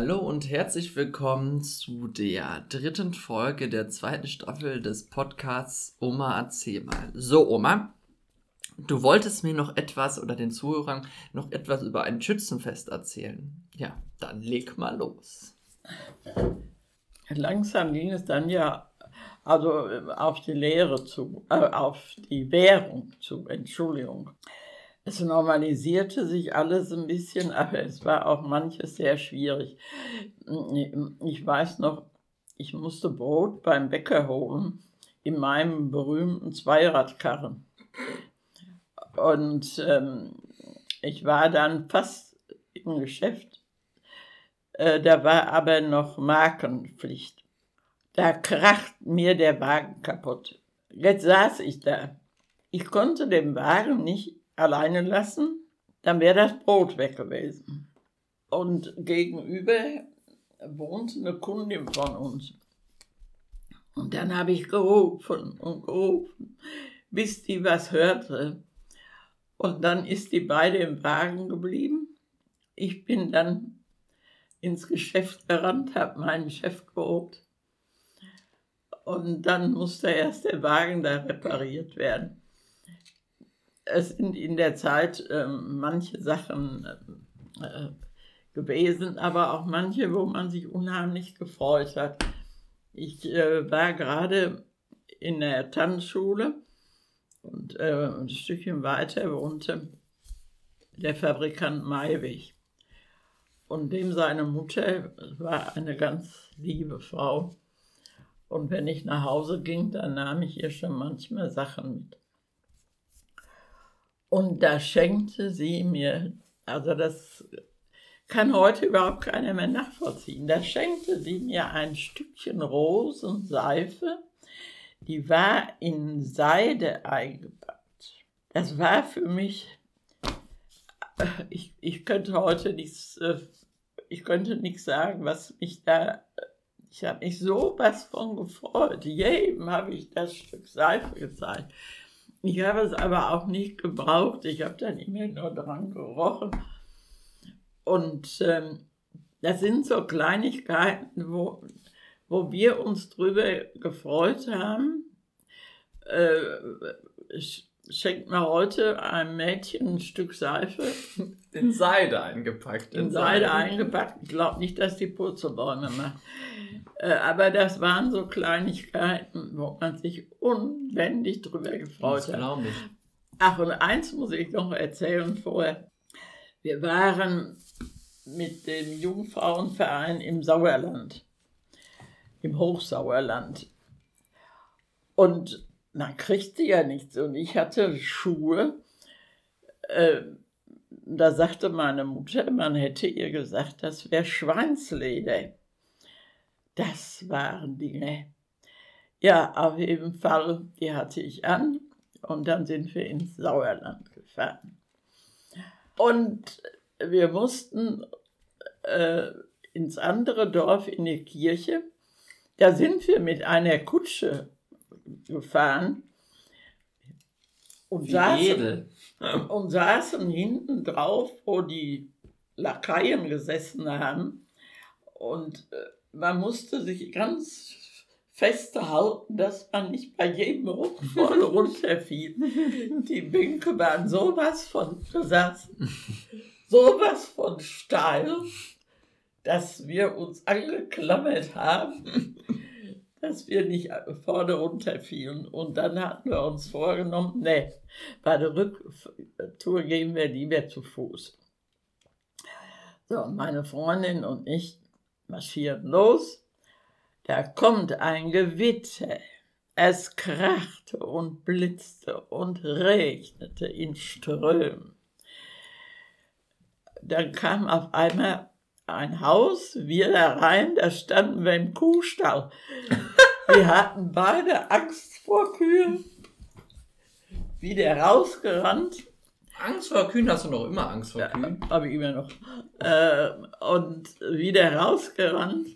Hallo und herzlich willkommen zu der dritten Folge der zweiten Staffel des Podcasts Oma erzähl mal. So, Oma, du wolltest mir noch etwas oder den Zuhörern noch etwas über ein Schützenfest erzählen. Ja, dann leg mal los. Langsam ging es dann ja also auf die Lehre zu, äh, auf die Währung zu, Entschuldigung. Es normalisierte sich alles ein bisschen, aber es war auch manches sehr schwierig. Ich weiß noch, ich musste Brot beim Bäcker holen in meinem berühmten Zweiradkarren. Und ähm, ich war dann fast im Geschäft. Äh, da war aber noch Markenpflicht. Da kracht mir der Wagen kaputt. Jetzt saß ich da. Ich konnte den Wagen nicht alleine lassen, dann wäre das Brot weg gewesen. Und gegenüber wohnte eine Kundin von uns. Und dann habe ich gerufen und gerufen, bis die was hörte. Und dann ist die beide im Wagen geblieben. Ich bin dann ins Geschäft gerannt, habe meinen Chef geholt. Und dann musste erst der Wagen da repariert werden es sind in der Zeit äh, manche Sachen äh, gewesen, aber auch manche, wo man sich unheimlich gefreut hat. Ich äh, war gerade in der Tanzschule und äh, ein Stückchen weiter wohnte der Fabrikant Maiwig. Und dem seine Mutter war eine ganz liebe Frau. Und wenn ich nach Hause ging, dann nahm ich ihr schon manchmal Sachen mit. Und da schenkte sie mir, also das kann heute überhaupt keiner mehr nachvollziehen, da schenkte sie mir ein Stückchen Rosenseife, die war in Seide eingepackt. Das war für mich, ich, ich könnte heute nichts, äh, ich könnte nichts sagen, was mich da, ich habe mich so was von gefreut. Jedem habe ich das Stück Seife gezeigt. Ich habe es aber auch nicht gebraucht. Ich habe dann immer nur dran gerochen. Und ähm, das sind so Kleinigkeiten, wo, wo wir uns drüber gefreut haben. Äh, schenkt mir heute ein Mädchen ein Stück Seife. In Seide eingepackt. In, in Seide, Seide eingepackt. Ich glaube nicht, dass die Purzelbäume macht. Äh, aber das waren so Kleinigkeiten, wo man sich unbändig drüber gefreut das hat. Ich. Ach, und eins muss ich noch erzählen vorher. Wir waren mit dem Jungfrauenverein im Sauerland, im Hochsauerland. Und man kriegte ja nichts. Und ich hatte Schuhe. Äh, da sagte meine Mutter, man hätte ihr gesagt, das wäre Schweinsleder. Das waren Dinge. Ja, auf jeden Fall, die hatte ich an und dann sind wir ins Sauerland gefahren. Und wir mussten äh, ins andere Dorf in die Kirche. Da sind wir mit einer Kutsche gefahren und saßen, und saßen hinten drauf, wo die Lakaien gesessen haben. Und äh, man musste sich ganz festhalten, dass man nicht bei jedem Ruck voll runterfiel. Die Bänke waren sowas von besessen, sowas von steil, dass wir uns angeklammert haben, dass wir nicht vorne runterfielen. Und dann hatten wir uns vorgenommen, nee, bei der Rücktour gehen wir lieber zu Fuß. So, meine Freundin und ich marschieren los. Da kommt ein Gewitter. Es krachte und blitzte und regnete in Strömen. Dann kam auf einmal ein Haus, wir da rein, da standen wir im Kuhstall. Wir hatten beide Angst vor Kühen. Wieder rausgerannt Angst vor Kühen hast du noch immer Angst vor Kühen? Ja, habe ich immer noch. Äh, und wieder rausgerannt.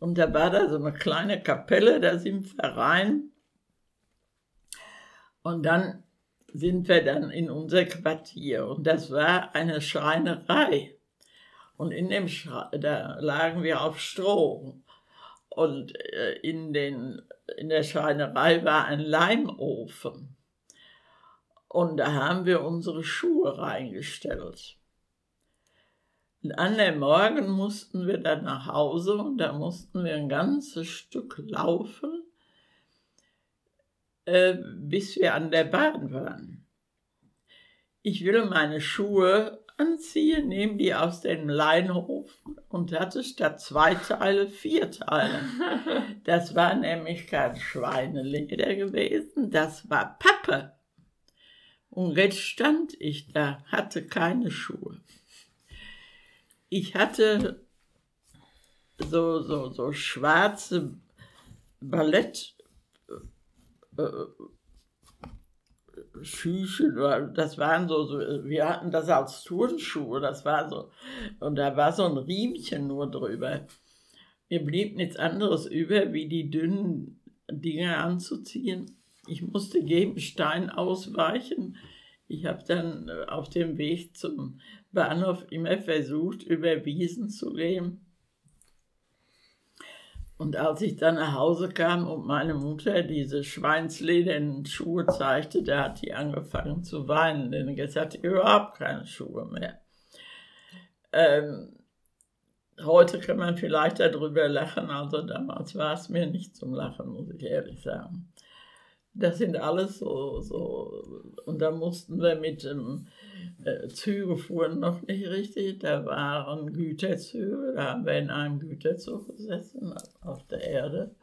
Und da war da so eine kleine Kapelle, da sind wir rein. Und dann sind wir dann in unser Quartier. Und das war eine Schreinerei. Und in dem Schra da lagen wir auf Stroh. Und äh, in, den, in der Schreinerei war ein Leimofen. Und da haben wir unsere Schuhe reingestellt. Und an dem Morgen mussten wir dann nach Hause und da mussten wir ein ganzes Stück laufen, äh, bis wir an der Bahn waren. Ich will meine Schuhe anziehen, nehme die aus dem Leinhof und hatte statt zwei Teile vier Teile. Das war nämlich kein Schweineleder gewesen, das war Pappe. Und jetzt stand ich da, hatte keine Schuhe. Ich hatte so, so, so schwarze Ballett äh, Schüche, das waren so, so, wir hatten das als Turnschuhe, das war so, und da war so ein Riemchen nur drüber. Mir blieb nichts anderes über, wie die dünnen Dinge anzuziehen ich musste jedem Stein ausweichen. Ich habe dann äh, auf dem Weg zum Bahnhof immer versucht, über Wiesen zu gehen. Und als ich dann nach Hause kam und meine Mutter diese schweinsledernen Schuhe zeigte, da hat die angefangen zu weinen, denn jetzt hatte ich überhaupt keine Schuhe mehr. Ähm, heute kann man vielleicht darüber lachen, also damals war es mir nicht zum Lachen, muss ich ehrlich sagen. Das sind alles so, so und da mussten wir mit dem äh, Züge fuhren noch nicht richtig, da waren Güterzüge, da haben wir in einem Güterzug gesessen auf der Erde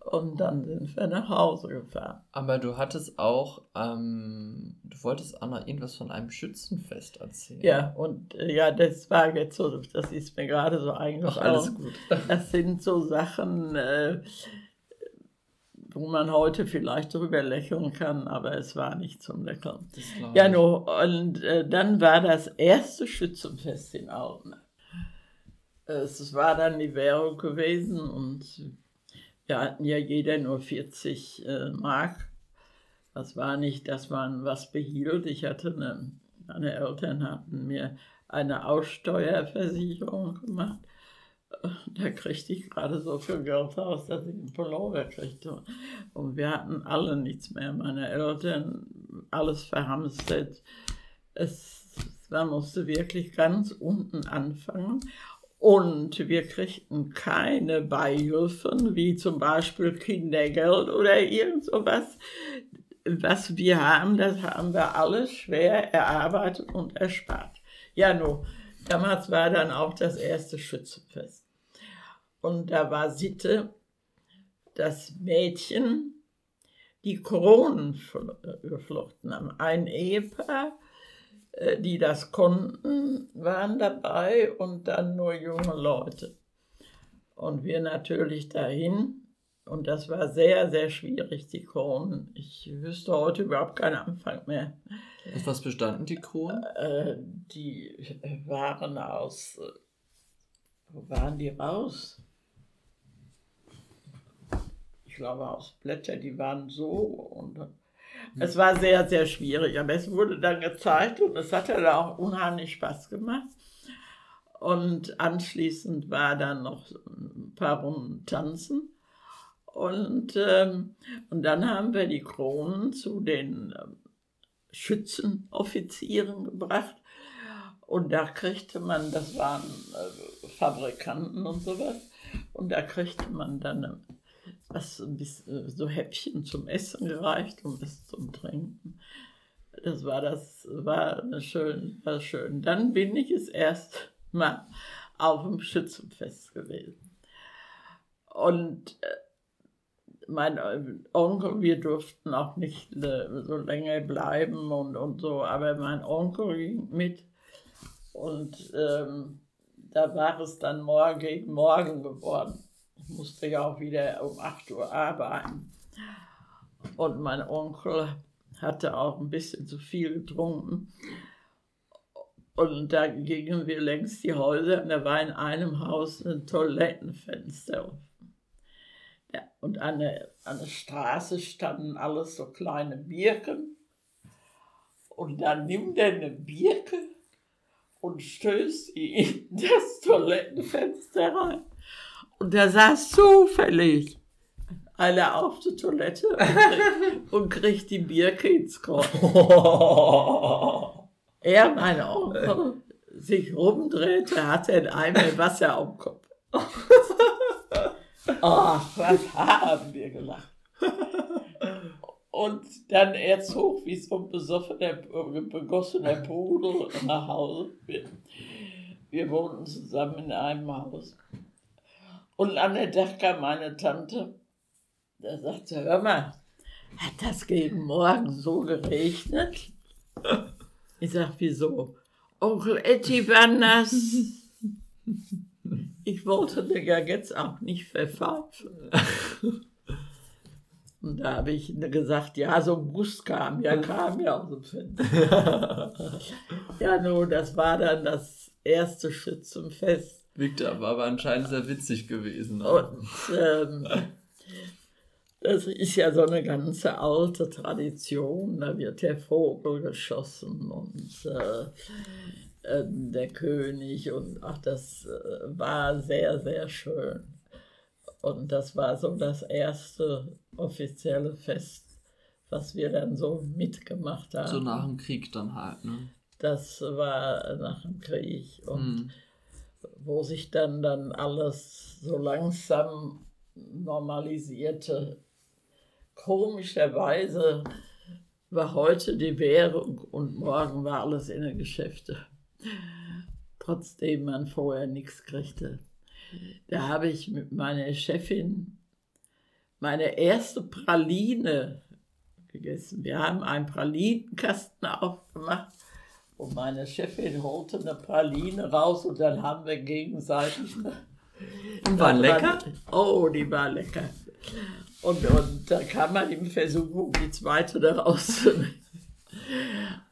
und dann sind wir nach Hause gefahren. Aber du hattest auch, ähm, du wolltest noch irgendwas von einem Schützenfest erzählen. Ja, und äh, ja, das war jetzt so, das ist mir gerade so eingefallen. Ach, alles gut. Das sind so Sachen, äh, wo man heute vielleicht darüber lächeln kann, aber es war nicht zum Lächeln. Ja, nur, und äh, dann war das erste Schützenfest in Alten. Es war dann die Währung gewesen und wir hatten ja jeder nur 40 äh, Mark. Das war nicht, dass man was behielt. Ich hatte eine, meine Eltern hatten mir eine Aussteuerversicherung gemacht da kriegte ich gerade so viel Geld aus, dass ich einen Pullover kriegte. Und wir hatten alle nichts mehr. Meine Eltern, alles verhamstert. Es, man musste wirklich ganz unten anfangen. Und wir kriegten keine Beihilfen, wie zum Beispiel Kindergeld oder irgend sowas. Was wir haben, das haben wir alles schwer erarbeitet und erspart. Ja, nur, damals war dann auch das erste Schützenfest. Und da war Sitte, dass Mädchen die Kronen geflochten haben. Ein Ehepaar, äh, die das konnten, waren dabei und dann nur junge Leute. Und wir natürlich dahin. Und das war sehr, sehr schwierig, die Kronen. Ich wüsste heute überhaupt keinen Anfang mehr. Aus was bestanden die Kronen? Äh, die waren aus. Äh, wo waren die raus? glaube aus Blätter, die waren so und hm. es war sehr, sehr schwierig, aber es wurde dann gezeigt und es hat dann auch unheimlich Spaß gemacht. Und anschließend war dann noch ein paar Runden tanzen. Und, ähm, und dann haben wir die Kronen zu den ähm, Schützenoffizieren gebracht. Und da kriegte man, das waren äh, Fabrikanten und sowas, und da kriegte man dann was äh, so Häppchen zum Essen gereicht und was zum Trinken. Das war das, war schön, war schön. Dann bin ich es erst mal auf dem Schützenfest gewesen. Und äh, mein äh, Onkel, wir durften auch nicht so länger bleiben und, und so, aber mein Onkel ging mit und ähm, da war es dann morgen gegen morgen geworden musste ja auch wieder um 8 Uhr arbeiten. Und mein Onkel hatte auch ein bisschen zu viel getrunken. Und da gingen wir längs die Häuser und da war in einem Haus ein Toilettenfenster. Ja, und an der, an der Straße standen alles so kleine Birken. Und dann nimmt er eine Birke und stößt in das Toilettenfenster rein. Und da saß zufällig einer auf der Toilette und kriegt, und kriegt die Birke ins Kopf. er, mein Onkel, sich rumdrehte, hatte ein Eimer Wasser am Kopf. Ach, was haben wir gelacht. Und dann er zog wie so ein besoffener, begossener Pudel nach Hause. Wir, wir wohnten zusammen in einem Haus. Und an der Dach kam meine Tante, da sagte, hör mal, hat das gegen Morgen so geregnet? Ich sag, wieso? Onkel Etty war nass. Ich wollte den ja jetzt auch nicht verpfeifen. Und da habe ich gesagt, ja, so ein Guss kam, ja, kam ja aus dem Fenster. ja, nun, das war dann das erste Schützenfest. Victor war aber anscheinend sehr witzig gewesen. Und ähm, das ist ja so eine ganze alte Tradition. Da wird der Vogel geschossen und äh, äh, der König und ach, das äh, war sehr, sehr schön. Und das war so das erste offizielle Fest, was wir dann so mitgemacht haben. So nach dem Krieg dann halt, ne? Das war nach dem Krieg und hm. wo sich dann dann alles so langsam normalisierte. Komischerweise war heute die Währung und morgen war alles in den Geschäften. Trotzdem man vorher nichts kriegte. Da habe ich mit meiner Chefin meine erste Praline gegessen. Wir haben einen Pralinenkasten aufgemacht und meine Chefin holte eine Praline raus und dann haben wir gegenseitig. Und war lecker? oh, die war lecker. Und, und da kann man im Versuchung, die zweite da rauszunehmen.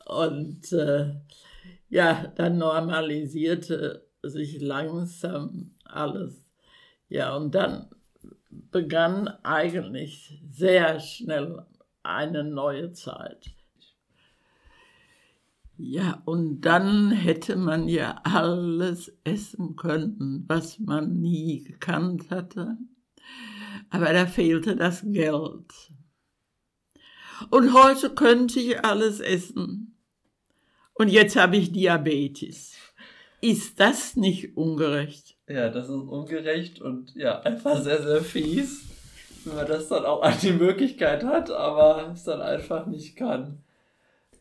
Und äh, ja, dann normalisierte sich langsam alles. Ja, und dann begann eigentlich sehr schnell eine neue Zeit. Ja, und dann hätte man ja alles essen können, was man nie gekannt hatte. Aber da fehlte das Geld. Und heute könnte ich alles essen. Und jetzt habe ich Diabetes. Ist das nicht ungerecht? Ja, das ist ungerecht und ja, einfach sehr, sehr fies, wenn man das dann auch an die Möglichkeit hat, aber es dann einfach nicht kann.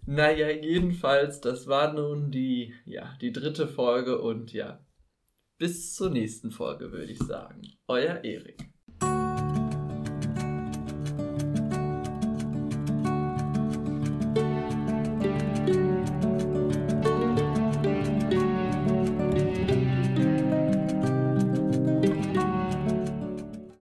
Naja, jedenfalls, das war nun die, ja, die dritte Folge und ja, bis zur nächsten Folge würde ich sagen. Euer Erik.